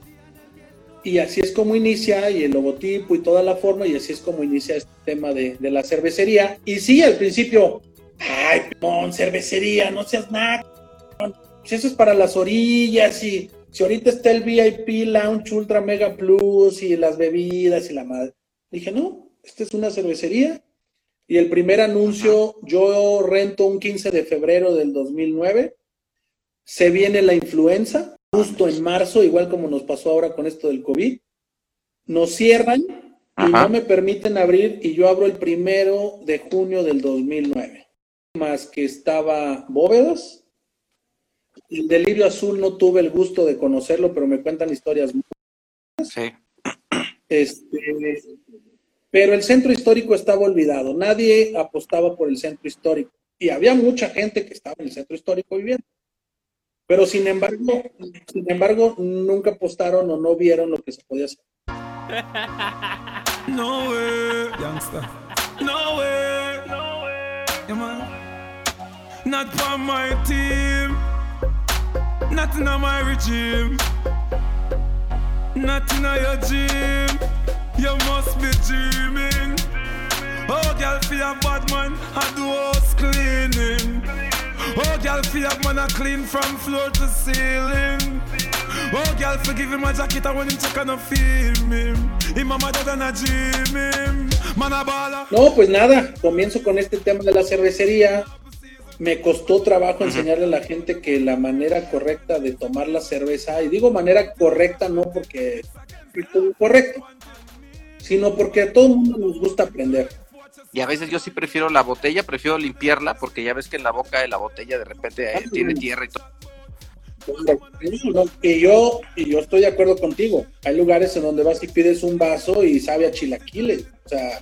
y así es como inicia y el logotipo y toda la forma y así es como inicia este tema de, la cervecería. Y sí, al principio, ay, pon cervecería, no seas nada. Si eso es para las orillas y si ahorita está el VIP Lounge Ultra Mega Plus y las bebidas y la madre. Dije, no, esta es una cervecería. Y el primer anuncio, yo rento un 15 de febrero del 2009. Se viene la influenza justo en marzo, igual como nos pasó ahora con esto del COVID, nos cierran y no me permiten abrir y yo abro el primero de junio del 2009. Más que estaba Bóvedas, El Delirio Azul no tuve el gusto de conocerlo, pero me cuentan historias muy Sí. Este, pero el centro histórico estaba olvidado. Nadie apostaba por el centro histórico. Y había mucha gente que estaba en el centro histórico viviendo. Pero sin embargo, sin embargo, nunca apostaron o no vieron lo que se podía hacer. No way, youngster. No way, no way. Yeah, man. Not for my team. Not in my regime. Not in your gym. You must be dreaming. Oh, girl, feel a bad man. I do house cleaning. Oh, girl, feel a man a clean from floor to ceiling. Oh, girl, forgive him my jacket. I want him check and feel him. Dream. Man a baller. No, pues nada, comienzo con este tema de la cervecería. Me costó trabajo enseñarle a la gente que la manera correcta de tomar la cerveza, y digo manera correcta no porque es correcto, sino porque a todo el mundo nos gusta aprender. Y a veces yo sí prefiero la botella, prefiero limpiarla porque ya ves que en la boca de la botella de repente eh, tiene tierra y todo. Y yo, y yo estoy de acuerdo contigo. Hay lugares en donde vas y pides un vaso y sabe a chilaquiles. O sea,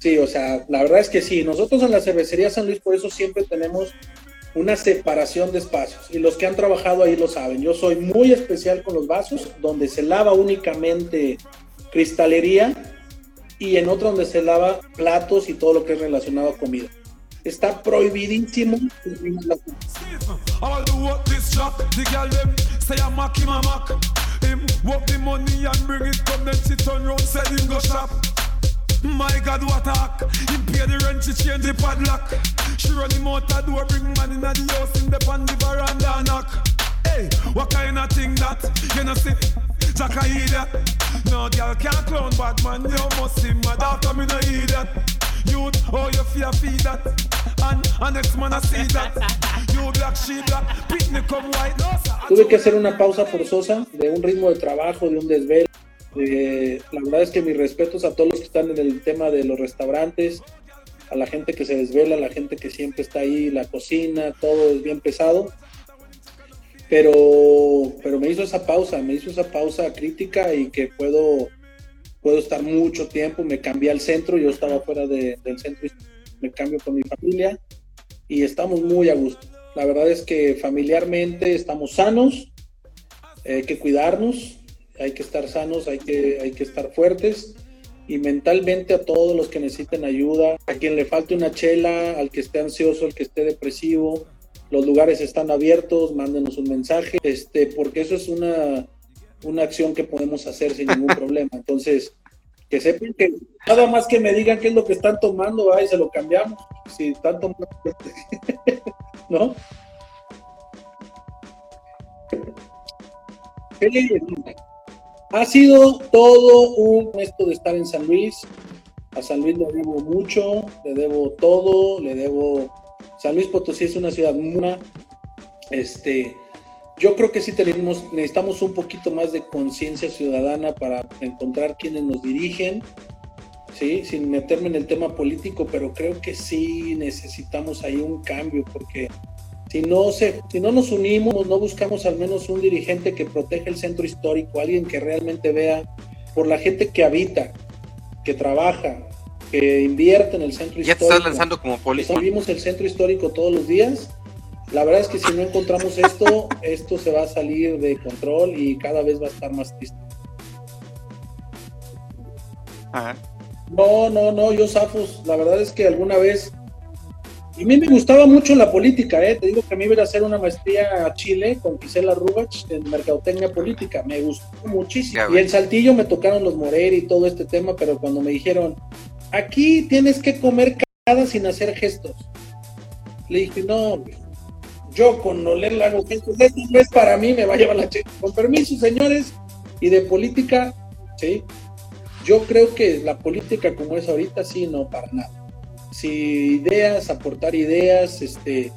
sí, o sea, la verdad es que sí. Nosotros en la cervecería San Luis por eso siempre tenemos una separación de espacios. Y los que han trabajado ahí lo saben. Yo soy muy especial con los vasos, donde se lava únicamente cristalería y en otro donde se lava platos y todo lo que es relacionado a comida. Está prohibidísimo. My God, what the padlock. She run bring in the house, in the pan the veranda and knock. Hey, what that? You know No girl can't bad man, you must see me no. Youth, oh you fear feed that. And, and next man I see that. Tuve que hacer una pausa forzosa de un ritmo de trabajo, de un desvelo. Eh, la verdad es que mis respetos a todos los que están en el tema de los restaurantes, a la gente que se desvela, a la gente que siempre está ahí, la cocina, todo es bien pesado. Pero, pero me hizo esa pausa, me hizo esa pausa crítica y que puedo, puedo estar mucho tiempo. Me cambié al centro, yo estaba fuera de- del centro, me cambio con mi familia y estamos muy a gusto. La verdad es que familiarmente estamos sanos, hay que cuidarnos, hay que estar sanos, hay que, hay que estar fuertes y mentalmente a todos los que necesiten ayuda, a quien le falte una chela, al que esté ansioso, al que esté depresivo, los lugares están abiertos, mándenos un mensaje, este, porque eso es una, una acción que podemos hacer sin ningún problema. Entonces, que sepan que nada más que me digan qué es lo que están tomando, ahí se lo cambiamos. Si están tomando, ¿no? Ha sido todo un esto de estar en San Luis. A San Luis le debo mucho, le debo todo, le debo. San Luis Potosí es una ciudad muy. Este, yo creo que sí tenemos, necesitamos un poquito más de conciencia ciudadana para encontrar quienes nos dirigen, sí, sin meterme en el tema político, pero creo que sí necesitamos ahí un cambio, porque si no, se, si no nos unimos, no buscamos al menos un dirigente que proteja el centro histórico, alguien que realmente vea por la gente que habita, que trabaja, que invierte en el centro Ya te histórico. estás lanzando como político. Vivimos el centro histórico todos los días. La verdad es que si no encontramos esto, esto se va a salir de control y cada vez va a estar más triste. Ajá. No, no, no, yo Zafos, la verdad es que alguna vez, y a mí me gustaba mucho la política, ¿eh? te digo que a mí iba a hacer una maestría a Chile con Gisela Rubach en Mercadotecnia Política, me gustó muchísimo. Ya y en Saltillo me tocaron los Morer y todo este tema, pero cuando me dijeron, aquí tienes que comer cada sin hacer gestos, le dije, no, yo con oler le hago gestos, esto no es para mí, me va a llevar la chica. Con permiso, señores, y de política, sí, yo creo que la política como es ahorita, sí, no, para nada. Si ideas, aportar ideas, este,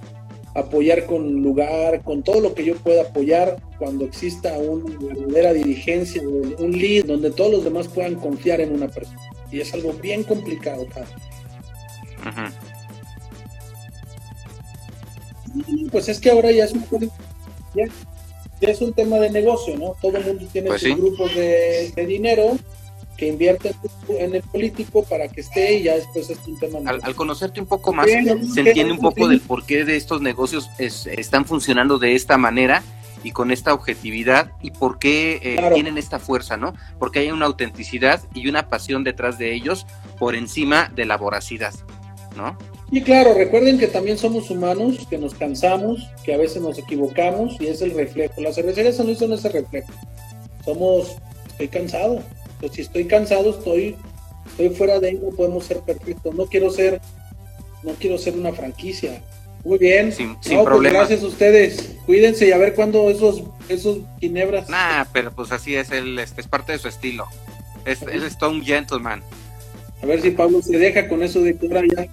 apoyar con lugar, con todo lo que yo pueda apoyar cuando exista una verdadera dirigencia, un lead, donde todos los demás puedan confiar en una persona. Y es algo bien complicado. Ujú. Pues es que ahora ya es un ya, ya es un tema de negocio, ¿no? Todo el mundo tiene Pues sus sí. grupos de, de dinero que invierten en el político para que esté y ya después es un tema Al, al conocerte un poco más, Sí, se entiende un poco sí. del porqué de estos negocios es- están funcionando de esta manera y con esta objetividad y por qué eh, Claro. tienen esta fuerza, ¿no? Porque hay una autenticidad y una pasión detrás de ellos por encima de la voracidad, ¿no? Y claro, recuerden que también somos humanos, que nos cansamos, que a veces nos equivocamos y es el reflejo. Las cervecerías no son ese reflejo. Somos, estoy cansado. Pues si estoy cansado, estoy, estoy fuera de ahí, no podemos ser perfectos. No quiero ser, no quiero ser una franquicia. Muy bien. Sin- No, sin pues problema. gracias a ustedes. Cuídense y a ver cuándo esos, esos ginebras. Nah, pero pues así es, él, este, es parte de su estilo. Es, él es todo un gentleman. A ver si Pablo se deja con eso de que ahora ya,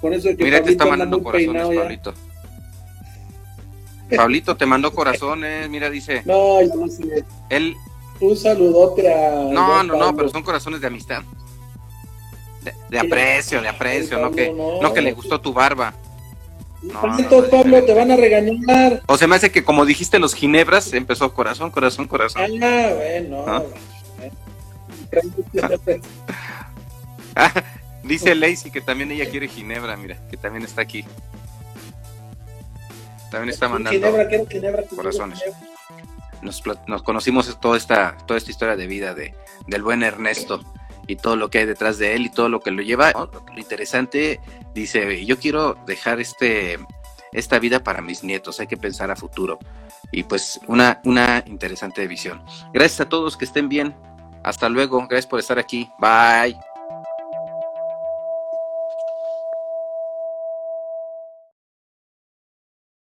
con eso de que Mira, te está mandando corazones. Pablito. Pablito te mandó corazones, mira, dice, No, ya no sé. Él, Un saludote a. no, no, no, pero son corazones de amistad. De, aprecio, de aprecio, Ay, no que, no que le gustó tu barba. No, no, Pablo, te van a regañar. O se me hace que como dijiste los ginebras, empezó corazón, corazón, corazón. Ah, bueno. ¿Ah? bueno. Dice Lacey que también ella quiere ginebra, mira, que también está aquí. También está mandando. Ginebra, quiero Ginebra. quiero corazones. Ginebra. nos, nos conocimos toda esta, toda esta historia de vida de, del buen Ernesto y todo lo que hay detrás de él y todo lo que lo lleva. Lo interesante, dice, yo quiero dejar este, esta vida para mis nietos, hay que pensar a futuro. Y pues una, una interesante visión. Gracias a todos, que estén bien. Hasta luego, gracias por estar aquí. Bye.